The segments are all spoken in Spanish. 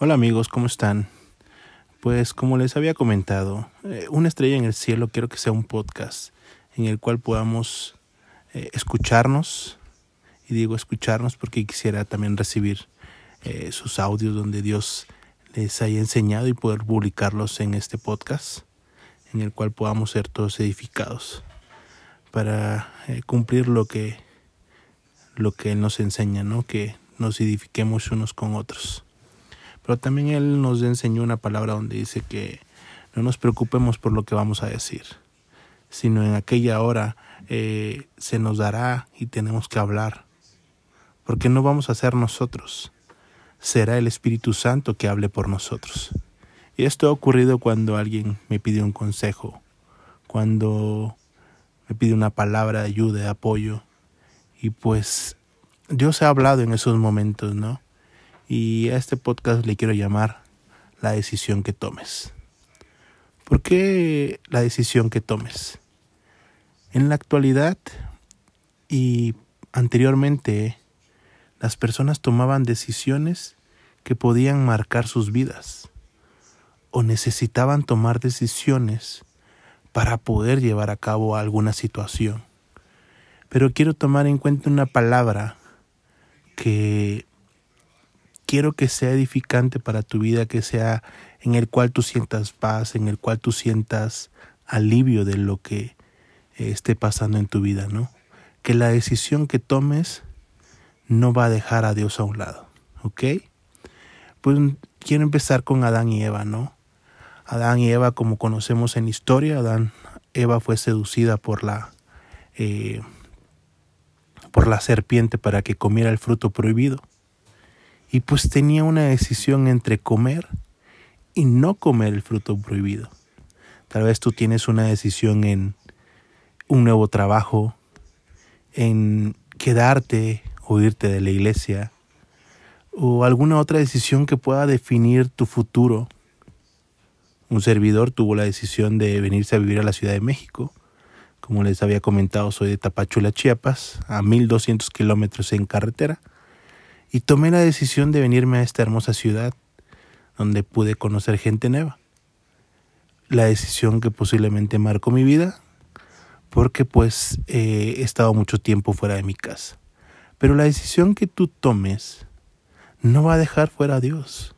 Hola amigos, ¿cómo están? Pues como les había comentado, eh, Una estrella en el cielo quiero que sea un podcast en el cual podamos eh, escucharnos, y digo escucharnos porque quisiera también recibir eh, sus audios donde Dios les haya enseñado y poder publicarlos en este podcast, en el cual podamos ser todos edificados para cumplir lo que lo que Él nos enseña, ¿no? Que nos edifiquemos unos con otros. Pero también Él nos enseñó una palabra donde dice que no nos preocupemos por lo que vamos a decir, sino en aquella hora eh, se nos dará y tenemos que hablar, porque no vamos a ser nosotros, será el Espíritu Santo que hable por nosotros. Y esto ha ocurrido cuando alguien me pide un consejo, cuando me pide una palabra de ayuda, de apoyo, y pues Dios ha hablado en esos momentos, ¿no? Y a este podcast le quiero llamar La decisión que tomes. ¿Por qué la decisión que tomes? En la actualidad y anteriormente las personas tomaban decisiones que podían marcar sus vidas o necesitaban tomar decisiones para poder llevar a cabo alguna situación. Pero quiero tomar en cuenta una palabra que quiero que sea edificante para tu vida, que sea en el cual tú sientas paz, en el cual tú sientas alivio de lo que eh, esté pasando en tu vida, ¿no? Que la decisión que tomes no va a dejar a Dios a un lado, ¿ok? Pues quiero empezar con Adán y Eva, ¿no? Adán y Eva, como conocemos en historia, Adán, Eva fue seducida por la eh, por la serpiente para que comiera el fruto prohibido. Y pues tenía una decisión entre comer y no comer el fruto prohibido. Tal vez tú tienes una decisión en un nuevo trabajo, en quedarte o irte de la iglesia, o alguna otra decisión que pueda definir tu futuro. Un servidor tuvo la decisión de venirse a vivir a la Ciudad de México. Como les había comentado, soy de Tapachula, Chiapas, a 1200 kilómetros en carretera y tomé la decisión de venirme a esta hermosa ciudad donde pude conocer gente nueva. La decisión que posiblemente marcó mi vida porque pues he estado mucho tiempo fuera de mi casa. Pero la decisión que tú tomes no va a dejar fuera a Dios,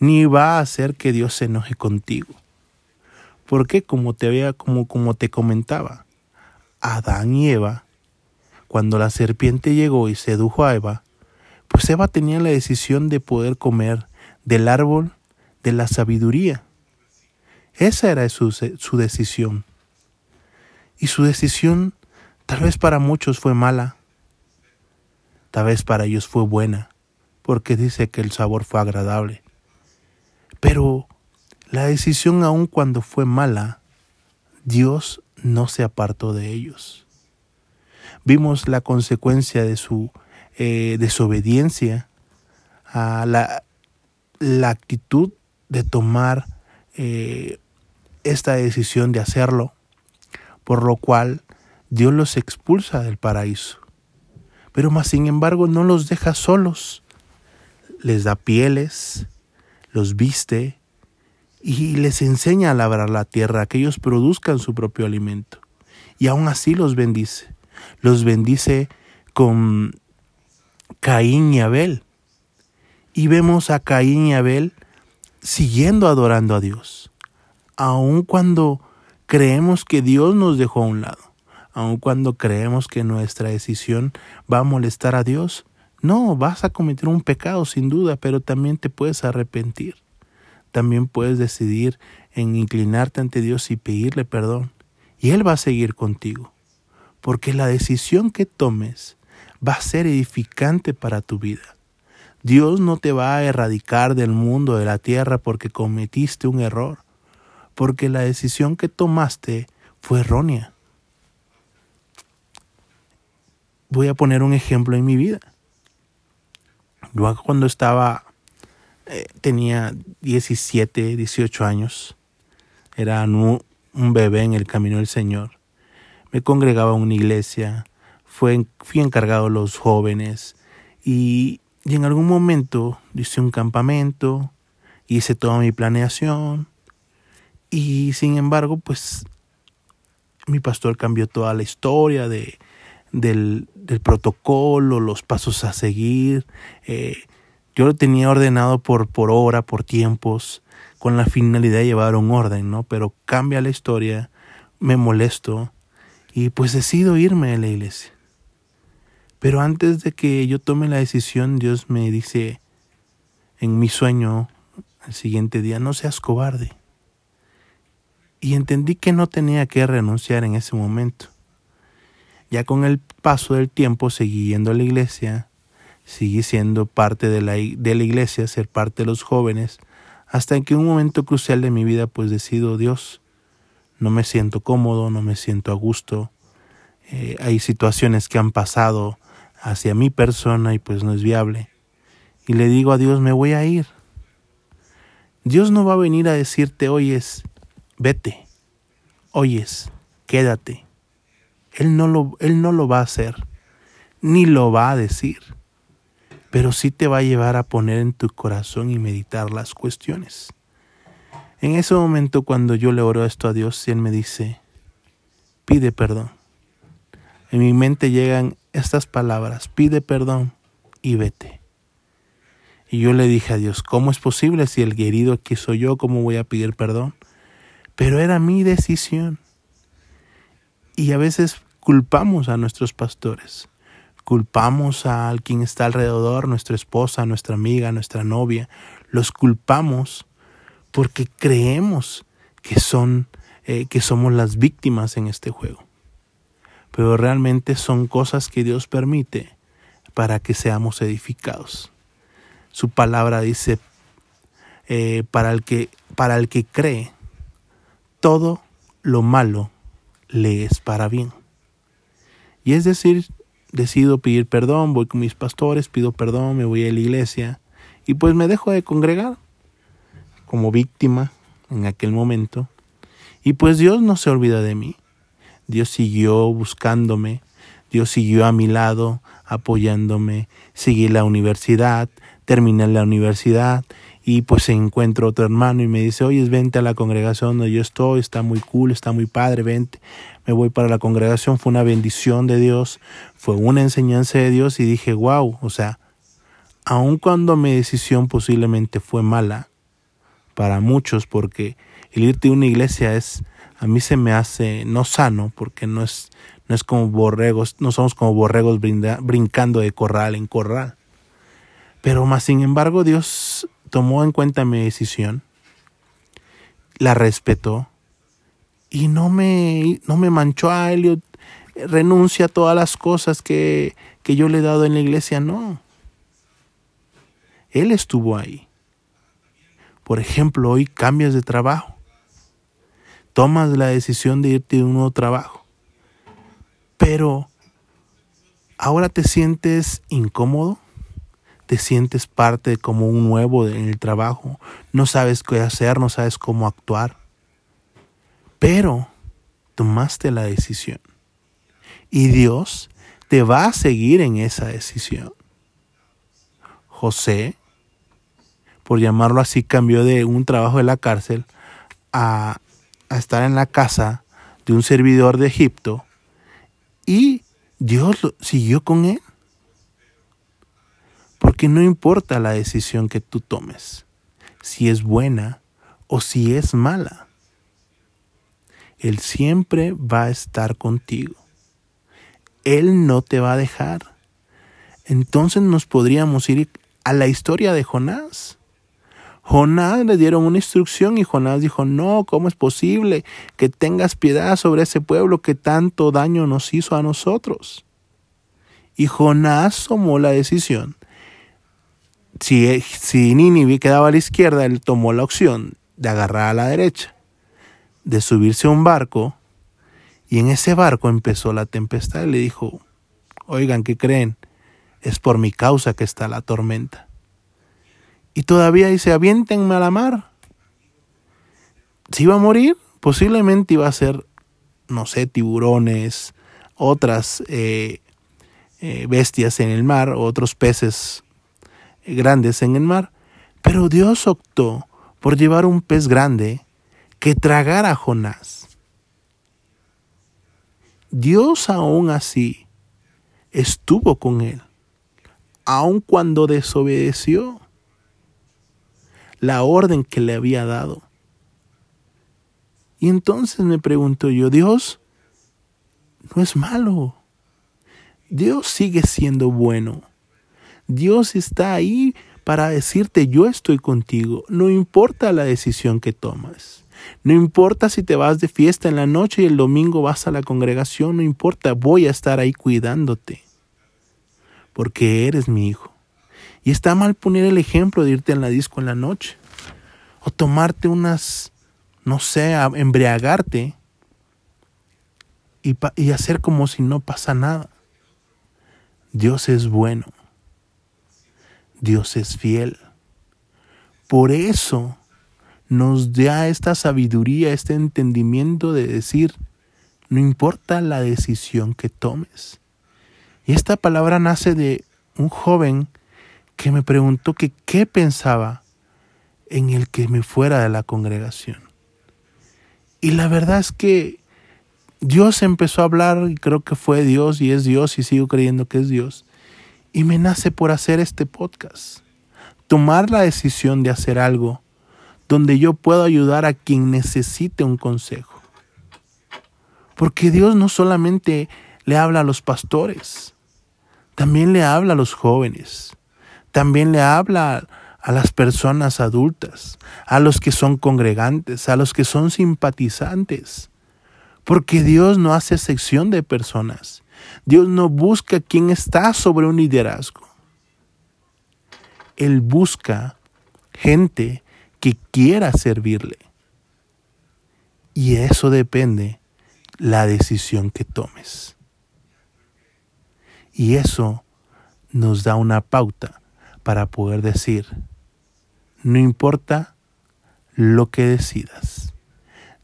ni va a hacer que Dios se enoje contigo. Porque como te había como como te comentaba, Adán y Eva, cuando la serpiente llegó y sedujo a Eva, pues Eva tenía la decisión de poder comer del árbol de la sabiduría. Esa era su, su decisión. Y su decisión tal vez para muchos fue mala, tal vez para ellos fue buena, porque dice que el sabor fue agradable. Pero la decisión aun cuando fue mala, Dios no se apartó de ellos. Vimos la consecuencia de su eh, desobediencia, a la, la, actitud de tomar eh, esta decisión de hacerlo, por lo cual Dios los expulsa del paraíso. Pero más sin embargo no los deja solos, les da pieles, los viste y les enseña a labrar la tierra, que ellos produzcan su propio alimento. Y aún así los bendice. Los bendice con Caín y Abel. Y vemos a Caín y Abel siguiendo adorando a Dios, aun cuando creemos que Dios nos dejó a un lado, aun cuando creemos que nuestra decisión va a molestar a Dios. No, vas a cometer un pecado sin duda, pero también te puedes arrepentir. También puedes decidir en inclinarte ante Dios y pedirle perdón. Y Él va a seguir contigo. Porque la decisión que tomes va a ser edificante para tu vida. Dios no te va a erradicar del mundo, de la tierra, porque cometiste un error, porque la decisión que tomaste fue errónea. Voy a poner un ejemplo en mi vida. Yo cuando estaba, eh, tenía 17, 18 años, era un bebé en el camino del Señor. Me congregaba en una iglesia, fue, fui encargado de los jóvenes y, y en algún momento hice un campamento hice toda mi planeación y sin embargo, pues mi pastor cambió toda la historia de, del, del protocolo, los pasos a seguir. Eh, yo lo tenía ordenado por, por hora, por tiempos, con la finalidad de llevar un orden, ¿no? Pero cambia la historia, me molesto y pues decido irme de la iglesia. Pero antes de que yo tome la decisión, Dios me dice en mi sueño, el siguiente día, no seas cobarde. Y entendí que no tenía que renunciar en ese momento. Ya con el paso del tiempo seguí yendo a la iglesia, seguí siendo parte de la, de la iglesia, ser parte de los jóvenes, hasta que en un momento crucial de mi vida pues decido, Dios, no me siento cómodo, no me siento a gusto, eh, hay situaciones que han pasado hacia mi persona y pues no es viable. Y le digo a Dios, me voy a ir. Dios no va a venir a decirte, oyes, vete, oyes, quédate. Él no lo, él no lo va a hacer, ni lo va a decir, pero sí te va a llevar a poner en tu corazón y meditar las cuestiones. En ese momento cuando yo le oro esto a Dios, Él me dice, pide perdón. En mi mente llegan estas palabras, pide perdón y vete. Y yo le dije a Dios, ¿cómo es posible si el herido aquí soy yo? ¿Cómo voy a pedir perdón? Pero era mi decisión. Y a veces culpamos a nuestros pastores, culpamos a quien está alrededor, nuestra esposa, nuestra amiga, nuestra novia, los culpamos porque creemos que son eh, que somos las víctimas en este juego pero realmente son cosas que Dios permite para que seamos edificados. Su palabra dice, eh, para, el que, para el que cree, todo lo malo le es para bien. Y es decir, decido pedir perdón, voy con mis pastores, pido perdón, me voy a la iglesia y pues me dejo de congregar como víctima en aquel momento. Y pues Dios no se olvida de mí. Dios siguió buscándome, Dios siguió a mi lado, apoyándome, seguí la universidad, terminé la universidad y pues encuentro otro hermano y me dice, oye, vente a la congregación donde yo estoy, está muy cool, está muy padre, vente. Me voy para la congregación, fue una bendición de Dios, fue una enseñanza de Dios y dije, wow, o sea, aun cuando mi decisión posiblemente fue mala para muchos, porque el irte a una iglesia es a mí se me hace no sano porque no es, no es como borregos, no somos como borregos brincando de corral en corral. Pero más sin embargo Dios tomó en cuenta mi decisión, la respetó y no me, no me manchó a Elliot, renuncia a todas las cosas que, que yo le he dado en la iglesia, no. Él estuvo ahí. Por ejemplo, hoy cambias de trabajo tomas la decisión de irte de un nuevo trabajo, pero ahora te sientes incómodo, te sientes parte como un nuevo en el trabajo, no sabes qué hacer, no sabes cómo actuar, pero tomaste la decisión. Y Dios te va a seguir en esa decisión. José, por llamarlo así, cambió de un trabajo de la cárcel a a estar en la casa de un servidor de Egipto y Dios siguió con él. Porque no importa la decisión que tú tomes, si es buena o si es mala. Él siempre va a estar contigo. Él no te va a dejar. Entonces nos podríamos ir a la historia de Jonás. Jonás le dieron una instrucción y Jonás dijo, no, ¿cómo es posible que tengas piedad sobre ese pueblo que tanto daño nos hizo a nosotros? Y Jonás tomó la decisión. Si, si Nínive quedaba a la izquierda, él tomó la opción de agarrar a la derecha, de subirse a un barco, y en ese barco empezó la tempestad y le dijo, oigan, ¿qué creen? Es por mi causa que está la tormenta. Y todavía dice, aviéntenme a la mar. Si iba a morir, posiblemente iba a ser, no sé, tiburones, otras eh, eh, bestias en el mar, otros peces grandes en el mar. Pero Dios optó por llevar un pez grande que tragara a Jonás. Dios aún así estuvo con él, aun cuando desobedeció la orden que le había dado. Y entonces me pregunto yo, Dios no es malo. Dios sigue siendo bueno. Dios está ahí para decirte yo estoy contigo. No importa la decisión que tomas. No importa si te vas de fiesta en la noche y el domingo vas a la congregación. No importa, voy a estar ahí cuidándote. Porque eres mi hijo. Y está mal poner el ejemplo de irte en la disco en la noche. O tomarte unas, no sé, embriagarte y, y hacer como si no pasa nada. Dios es bueno. Dios es fiel. Por eso nos da esta sabiduría, este entendimiento de decir, no importa la decisión que tomes. Y esta palabra nace de un joven que me preguntó que qué pensaba en el que me fuera de la congregación. Y la verdad es que Dios empezó a hablar, y creo que fue Dios, y es Dios, y sigo creyendo que es Dios. Y me nace por hacer este podcast. Tomar la decisión de hacer algo donde yo puedo ayudar a quien necesite un consejo. Porque Dios no solamente le habla a los pastores, también le habla a los jóvenes, también le habla a las personas adultas, a los que son congregantes, a los que son simpatizantes. Porque Dios no hace sección de personas. Dios no busca quien está sobre un liderazgo. Él busca gente que quiera servirle. Y eso depende la decisión que tomes. Y eso nos da una pauta para poder decir, no importa lo que decidas,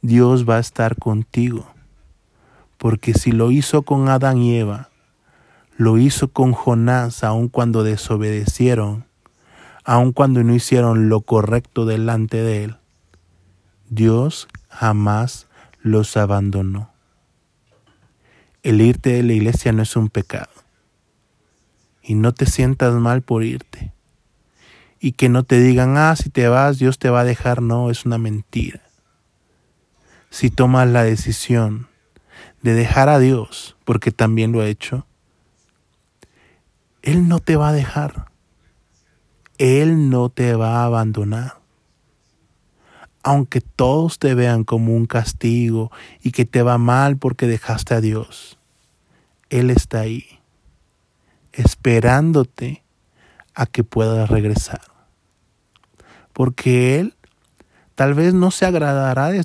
Dios va a estar contigo. Porque si lo hizo con Adán y Eva, lo hizo con Jonás aun cuando desobedecieron, aun cuando no hicieron lo correcto delante de Él, Dios jamás los abandonó. El irte de la iglesia no es un pecado. Y no te sientas mal por irte. Y que no te digan, ah, si te vas, Dios te va a dejar. No, es una mentira. Si tomas la decisión de dejar a Dios, porque también lo he hecho, Él no te va a dejar. Él no te va a abandonar. Aunque todos te vean como un castigo y que te va mal porque dejaste a Dios, Él está ahí, esperándote a que puedas regresar. Porque Él tal vez no se agradará de,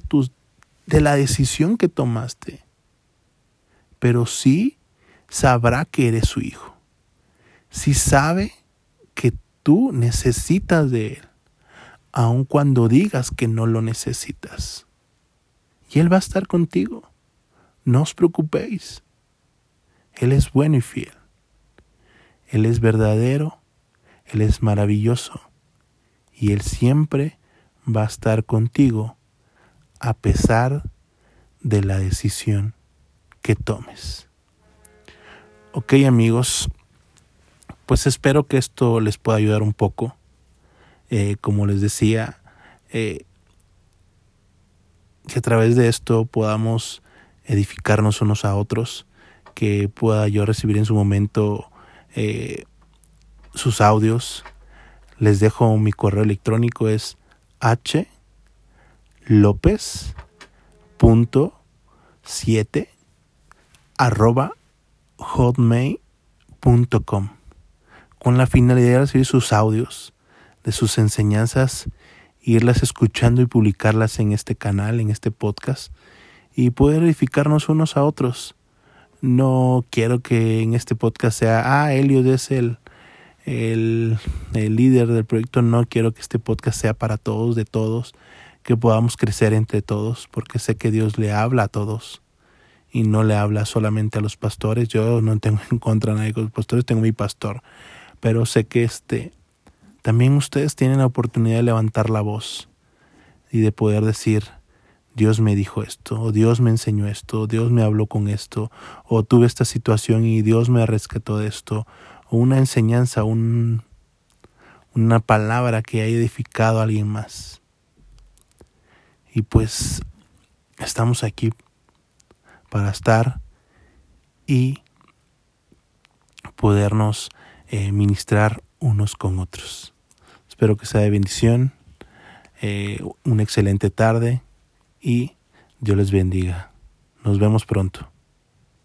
de la decisión que tomaste, pero sí sabrá que eres su hijo. Si sabe que tú necesitas de Él, aun cuando digas que no lo necesitas. Y Él va a estar contigo. No os preocupéis. Él es bueno y fiel. Él es verdadero, Él es maravilloso y Él siempre va a estar contigo a pesar de la decisión que tomes. Ok amigos, pues espero que esto les pueda ayudar un poco. Eh, como les decía, eh, que a través de esto podamos edificarnos unos a otros, que pueda yo recibir en su momento eh, sus audios. Les dejo mi correo electrónico es h arroba hotmail.com con la finalidad de recibir sus audios, de sus enseñanzas, irlas escuchando y publicarlas en este canal, en este podcast, y poder edificarnos unos a otros. No quiero que en este podcast sea, ah, Elliot es el, el, el líder del proyecto. No quiero que este podcast sea para todos, de todos, que podamos crecer entre todos, porque sé que Dios le habla a todos y no le habla solamente a los pastores. Yo no tengo en contra de nadie con los pastores, tengo mi pastor pero sé que este también ustedes tienen la oportunidad de levantar la voz y de poder decir, Dios me dijo esto, o Dios me enseñó esto, o Dios me habló con esto, o tuve esta situación y Dios me rescató de esto, o una enseñanza, un, una palabra que haya edificado a alguien más. Y pues estamos aquí para estar y podernos eh, ministrar unos con otros. Espero que sea de bendición, eh, una excelente tarde y Dios les bendiga. Nos vemos pronto.